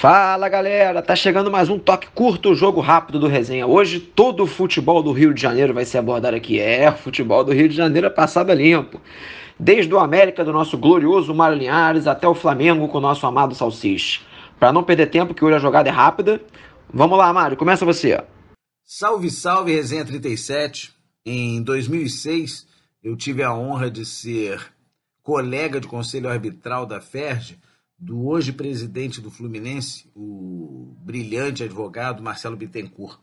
Fala galera, tá chegando mais um toque curto, jogo rápido do resenha. Hoje todo o futebol do Rio de Janeiro vai ser abordado aqui. É, futebol do Rio de Janeiro é passada limpo. Desde o América do nosso glorioso Mário Linhares até o Flamengo com o nosso amado Salsicha. Para não perder tempo, que hoje a jogada é rápida. Vamos lá, Mário, começa você. Salve, salve, resenha 37. Em 2006, eu tive a honra de ser colega de conselho arbitral da FERJ do hoje presidente do Fluminense, o brilhante advogado Marcelo Bittencourt.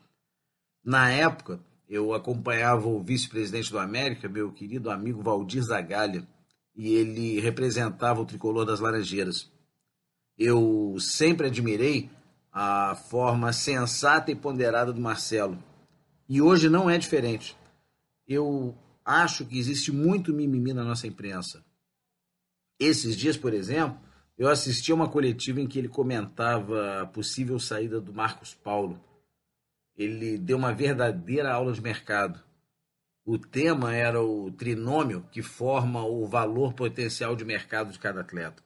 Na época, eu acompanhava o vice-presidente do América, meu querido amigo Valdir Zagalha, e ele representava o tricolor das Laranjeiras. Eu sempre admirei a forma sensata e ponderada do Marcelo. E hoje não é diferente. Eu acho que existe muito mimimi na nossa imprensa. Esses dias, por exemplo, eu assisti a uma coletiva em que ele comentava a possível saída do Marcos Paulo. Ele deu uma verdadeira aula de mercado. O tema era o trinômio que forma o valor potencial de mercado de cada atleta.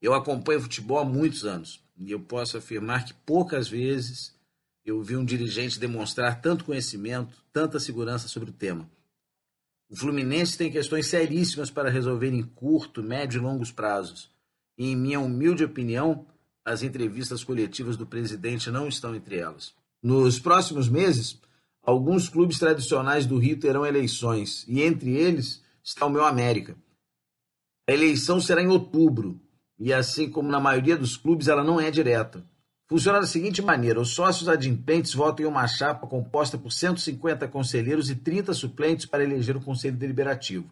Eu acompanho futebol há muitos anos e eu posso afirmar que poucas vezes eu vi um dirigente demonstrar tanto conhecimento, tanta segurança sobre o tema. O Fluminense tem questões seríssimas para resolver em curto, médio e longos prazos em minha humilde opinião, as entrevistas coletivas do presidente não estão entre elas. Nos próximos meses, alguns clubes tradicionais do Rio terão eleições, e entre eles está o meu América. A eleição será em outubro, e assim como na maioria dos clubes, ela não é direta. Funciona da seguinte maneira: os sócios adimplentes votam em uma chapa composta por 150 conselheiros e 30 suplentes para eleger o Conselho Deliberativo.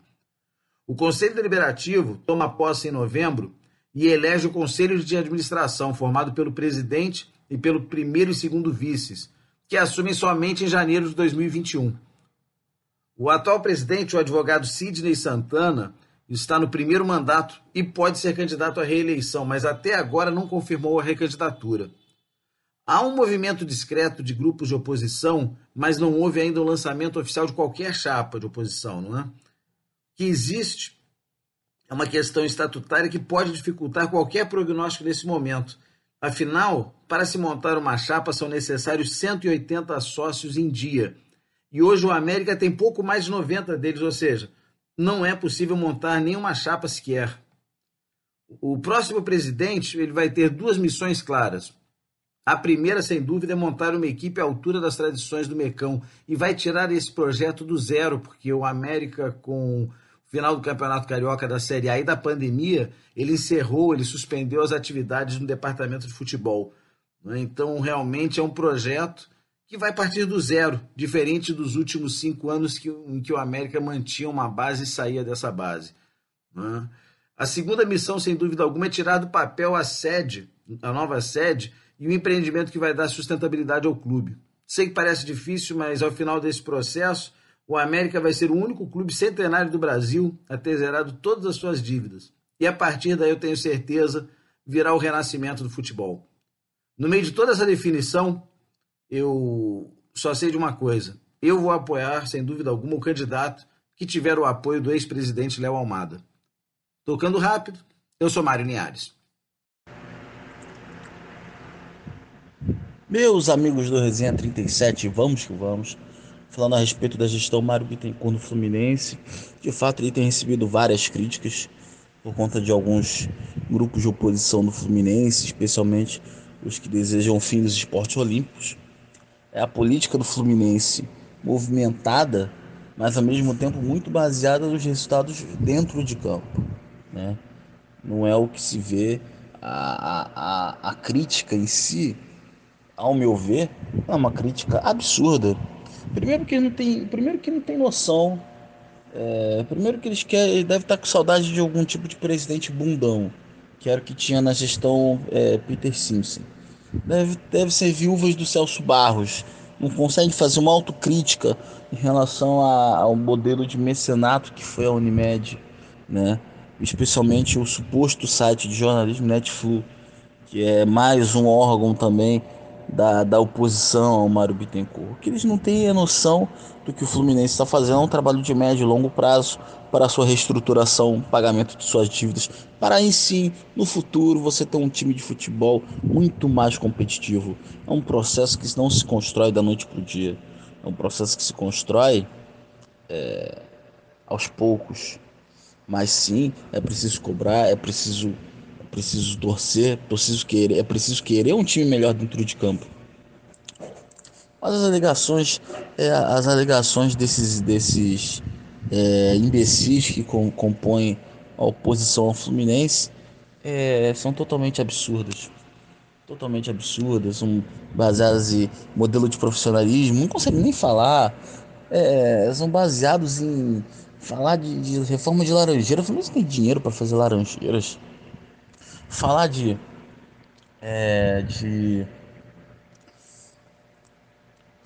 O Conselho Deliberativo toma posse em novembro e elege o Conselho de Administração, formado pelo presidente e pelo primeiro e segundo vices, que assumem somente em janeiro de 2021. O atual presidente, o advogado Sidney Santana, está no primeiro mandato e pode ser candidato à reeleição, mas até agora não confirmou a recandidatura. Há um movimento discreto de grupos de oposição, mas não houve ainda o um lançamento oficial de qualquer chapa de oposição, não é? Que existe uma questão estatutária que pode dificultar qualquer prognóstico nesse momento. Afinal, para se montar uma chapa são necessários 180 sócios em dia. E hoje o América tem pouco mais de 90 deles, ou seja, não é possível montar nenhuma chapa sequer. O próximo presidente ele vai ter duas missões claras. A primeira, sem dúvida, é montar uma equipe à altura das tradições do Mecão e vai tirar esse projeto do zero, porque o América, com final do Campeonato Carioca da Série A e da pandemia, ele encerrou, ele suspendeu as atividades no departamento de futebol. Né? Então, realmente é um projeto que vai partir do zero, diferente dos últimos cinco anos que, em que o América mantinha uma base e saía dessa base. Né? A segunda missão, sem dúvida alguma, é tirar do papel a sede, a nova sede, e o empreendimento que vai dar sustentabilidade ao clube. Sei que parece difícil, mas ao final desse processo o América vai ser o único clube centenário do Brasil a ter zerado todas as suas dívidas. E a partir daí eu tenho certeza virá o renascimento do futebol. No meio de toda essa definição, eu só sei de uma coisa. Eu vou apoiar, sem dúvida alguma, o candidato que tiver o apoio do ex-presidente Léo Almada. Tocando rápido, eu sou Mário Niares. Meus amigos do Resenha 37, vamos que vamos falando a respeito da gestão Mário Bittencourt no Fluminense. De fato, ele tem recebido várias críticas por conta de alguns grupos de oposição do Fluminense, especialmente os que desejam o fim dos esportes olímpicos. É a política do Fluminense movimentada, mas ao mesmo tempo muito baseada nos resultados dentro de campo. Né? Não é o que se vê, a, a, a crítica em si, ao meu ver, é uma crítica absurda Primeiro que não tem, primeiro que não tem noção. É, primeiro que eles querem, deve estar com saudade de algum tipo de presidente bundão, que era o que tinha na gestão é, Peter Simpson. Deve, deve ser viúvas do Celso Barros. Não consegue fazer uma autocrítica em relação a, ao modelo de mecenato que foi a Unimed, né? Especialmente o suposto site de jornalismo Netflu, que é mais um órgão também da, da oposição ao Mário Bittencourt. Que eles não têm a noção do que o Fluminense está fazendo, é um trabalho de médio e longo prazo para a sua reestruturação, pagamento de suas dívidas, para em si, no futuro, você ter um time de futebol muito mais competitivo. É um processo que não se constrói da noite para o dia, é um processo que se constrói é, aos poucos. Mas sim, é preciso cobrar, é preciso, preciso torcer, preciso querer, é preciso querer um time melhor dentro de campo. Mas as alegações, é, as alegações desses, desses é, imbecis que com, compõem a oposição ao Fluminense é, são totalmente absurdas. Totalmente absurdas, são baseadas em modelo de profissionalismo, não consegue nem falar, é, são baseados em falar de, de reforma de laranjeira. O Fluminense tem dinheiro para fazer laranjeiras. Falar de, é, de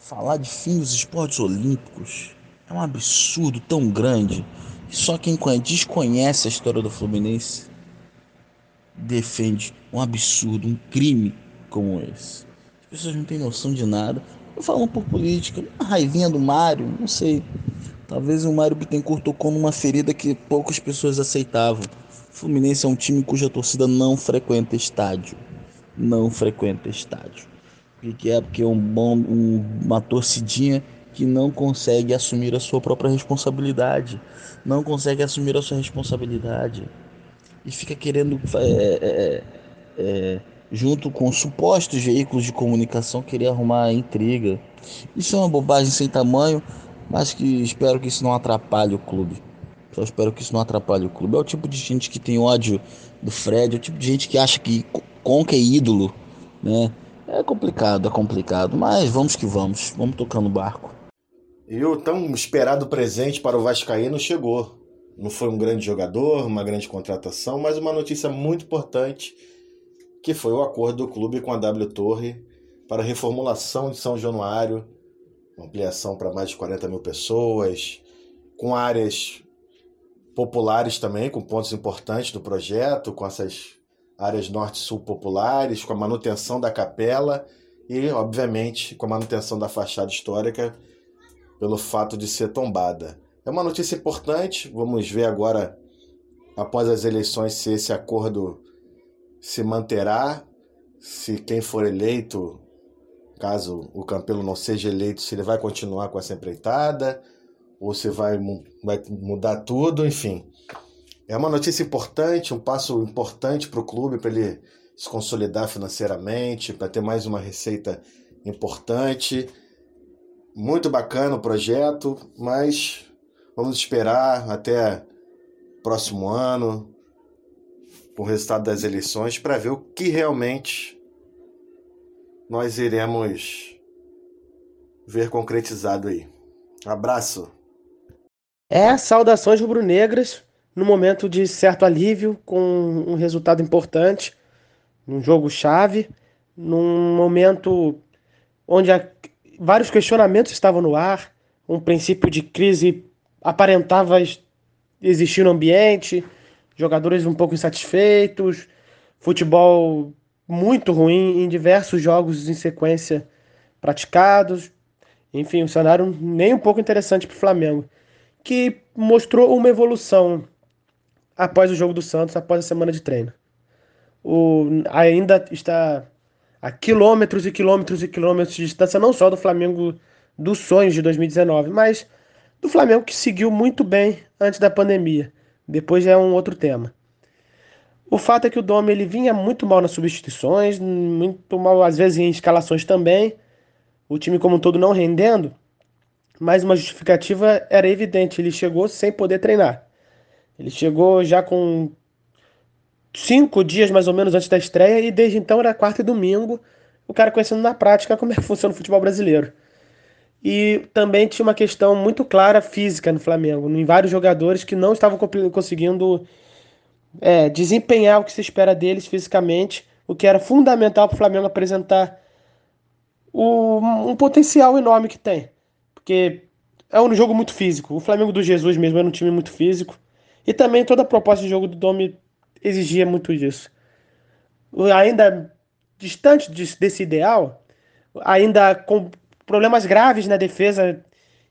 Falar de fim dos esportes olímpicos é um absurdo tão grande que só quem desconhece a história do Fluminense defende um absurdo, um crime como esse. As pessoas não têm noção de nada. Eu falo um pouco política, uma raivinha do Mário, não sei. Talvez o Mário Bittencourt tocou numa ferida que poucas pessoas aceitavam. Fluminense é um time cuja torcida não frequenta estádio. Não frequenta estádio. O que é? Porque é um bom, um, uma torcidinha que não consegue assumir a sua própria responsabilidade, não consegue assumir a sua responsabilidade e fica querendo, é, é, é, é, junto com supostos veículos de comunicação, querer arrumar intriga. Isso é uma bobagem sem tamanho, mas que espero que isso não atrapalhe o clube. Só espero que isso não atrapalhe o clube. É o tipo de gente que tem ódio do Fred, é o tipo de gente que acha que Conca é ídolo, né? É complicado, é complicado, mas vamos que vamos, vamos tocando o barco. E o tão esperado presente para o Vascaíno chegou. Não foi um grande jogador, uma grande contratação, mas uma notícia muito importante, que foi o acordo do clube com a W Torre para a reformulação de São Januário, ampliação para mais de 40 mil pessoas, com áreas populares também, com pontos importantes do projeto, com essas áreas norte-sul populares, com a manutenção da capela e, obviamente, com a manutenção da fachada histórica pelo fato de ser tombada. É uma notícia importante, vamos ver agora, após as eleições, se esse acordo se manterá, se quem for eleito, caso o Campelo não seja eleito, se ele vai continuar com essa empreitada, ou se vai, vai mudar tudo, enfim. É uma notícia importante, um passo importante para o clube, para ele se consolidar financeiramente, para ter mais uma receita importante. Muito bacana o projeto, mas vamos esperar até próximo ano, com o resultado das eleições, para ver o que realmente nós iremos ver concretizado aí. Abraço. É, saudações rubro-negras no momento de certo alívio, com um resultado importante, num jogo chave, num momento onde vários questionamentos estavam no ar, um princípio de crise aparentava existir no ambiente, jogadores um pouco insatisfeitos, futebol muito ruim em diversos jogos em sequência praticados. Enfim, um cenário nem um pouco interessante para o Flamengo, que mostrou uma evolução após o jogo do Santos, após a semana de treino. O, ainda está a quilômetros e quilômetros e quilômetros de distância, não só do Flamengo dos sonhos de 2019, mas do Flamengo que seguiu muito bem antes da pandemia. Depois já é um outro tema. O fato é que o Dome ele vinha muito mal nas substituições, muito mal às vezes em escalações também. O time como um todo não rendendo, mas uma justificativa era evidente, ele chegou sem poder treinar. Ele chegou já com cinco dias mais ou menos antes da estreia e desde então era quarta e domingo, o cara conhecendo na prática como é que funciona o futebol brasileiro. E também tinha uma questão muito clara física no Flamengo, em vários jogadores que não estavam conseguindo é, desempenhar o que se espera deles fisicamente, o que era fundamental para o Flamengo apresentar o, um potencial enorme que tem. Porque é um jogo muito físico. O Flamengo do Jesus mesmo era um time muito físico. E também toda a proposta de jogo do Domi exigia muito disso. Ainda distante desse ideal, ainda com problemas graves na defesa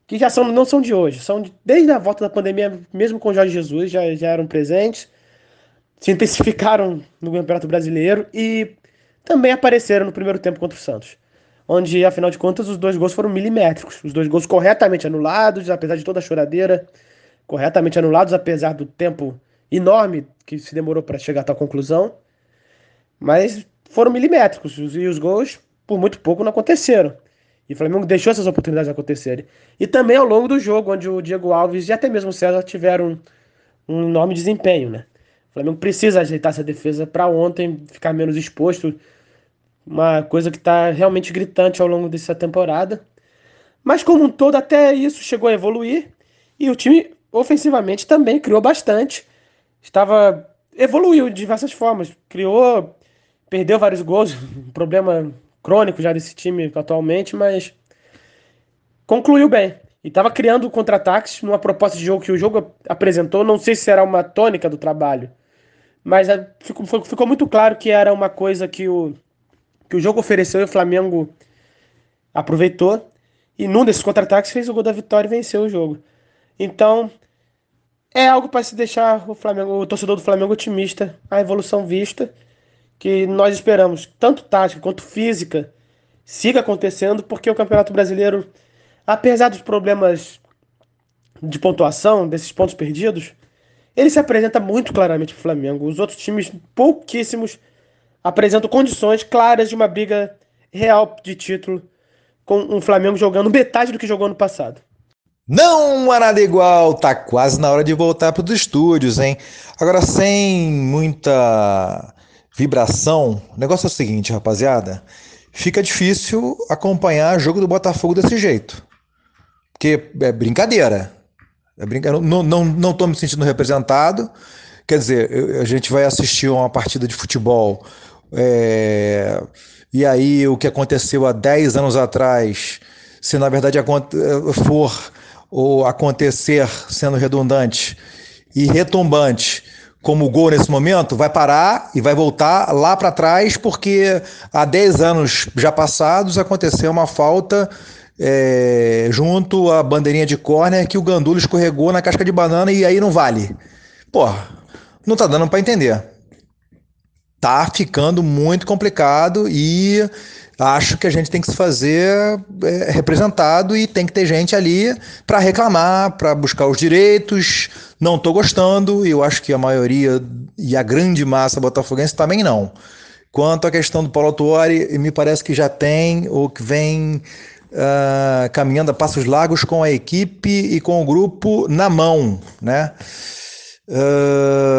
que já são, não são de hoje, são de, desde a volta da pandemia, mesmo com o Jorge Jesus, já, já eram presentes, se intensificaram no Campeonato Brasileiro e também apareceram no primeiro tempo contra o Santos, onde, afinal de contas, os dois gols foram milimétricos, os dois gols corretamente anulados, apesar de toda a choradeira, corretamente anulados, apesar do tempo enorme que se demorou para chegar a tal conclusão, mas foram milimétricos e os gols, por muito pouco, não aconteceram. E o Flamengo deixou essas oportunidades acontecerem. E também ao longo do jogo, onde o Diego Alves e até mesmo o César tiveram um enorme desempenho, né? O Flamengo precisa ajeitar essa defesa para ontem ficar menos exposto. Uma coisa que está realmente gritante ao longo dessa temporada. Mas como um todo, até isso chegou a evoluir. E o time ofensivamente também criou bastante. Estava. evoluiu de diversas formas. Criou. Perdeu vários gols. Um problema crônico já desse time atualmente, mas concluiu bem. E estava criando contra-ataques numa proposta de jogo que o jogo apresentou. Não sei se será uma tônica do trabalho, mas é, ficou, ficou muito claro que era uma coisa que o, que o jogo ofereceu e o Flamengo aproveitou. E num desses contra-ataques fez o gol da vitória e venceu o jogo. Então, é algo para se deixar o Flamengo, o torcedor do Flamengo otimista, a evolução vista que nós esperamos, tanto tática quanto física, siga acontecendo, porque o Campeonato Brasileiro, apesar dos problemas de pontuação, desses pontos perdidos, ele se apresenta muito claramente para o Flamengo. Os outros times, pouquíssimos, apresentam condições claras de uma briga real de título, com um Flamengo jogando metade do que jogou no passado. Não há nada igual, tá quase na hora de voltar para os estúdios, hein? Agora sem muita vibração. O negócio é o seguinte, rapaziada. Fica difícil acompanhar jogo do Botafogo desse jeito. Porque é brincadeira. É brincadeira. Não, não, não tô me sentindo representado. Quer dizer, a gente vai assistir uma partida de futebol. É... E aí, o que aconteceu há 10 anos atrás, se na verdade for ou acontecer, sendo redundante e retumbante, como gol nesse momento, vai parar e vai voltar lá para trás, porque há 10 anos já passados aconteceu uma falta é, junto à bandeirinha de córner que o Gandula escorregou na casca de banana e aí não vale. Porra, não tá dando para entender. Tá ficando muito complicado e acho que a gente tem que se fazer é, representado e tem que ter gente ali para reclamar, para buscar os direitos. Não estou gostando, e eu acho que a maioria e a grande massa botafoguense também não. Quanto à questão do Paulo Tuori, me parece que já tem ou que vem uh, caminhando a passos largos com a equipe e com o grupo na mão, né? Uh,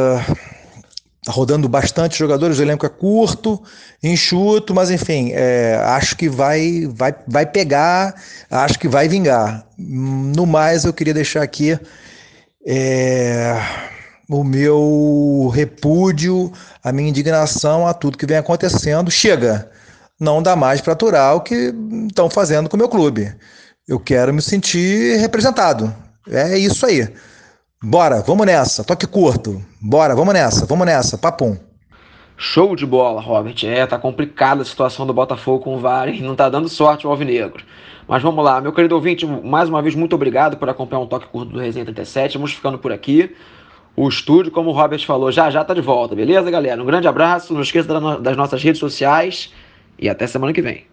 Tá rodando bastante jogadores, o elenco é curto, enxuto, mas enfim, é, acho que vai, vai, vai pegar, acho que vai vingar. No mais, eu queria deixar aqui é, o meu repúdio, a minha indignação a tudo que vem acontecendo. Chega, não dá mais para aturar o que estão fazendo com o meu clube. Eu quero me sentir representado. É isso aí. Bora, vamos nessa. Toque curto. Bora, vamos nessa, vamos nessa. Papum. Show de bola, Robert. É, tá complicada a situação do Botafogo com o VAR e não tá dando sorte o Alvinegro. Mas vamos lá, meu querido ouvinte, mais uma vez muito obrigado por acompanhar um toque curto do Resenha 37. Vamos ficando por aqui. O estúdio, como o Robert falou, já já tá de volta, beleza, galera? Um grande abraço, não esqueça das nossas redes sociais e até semana que vem.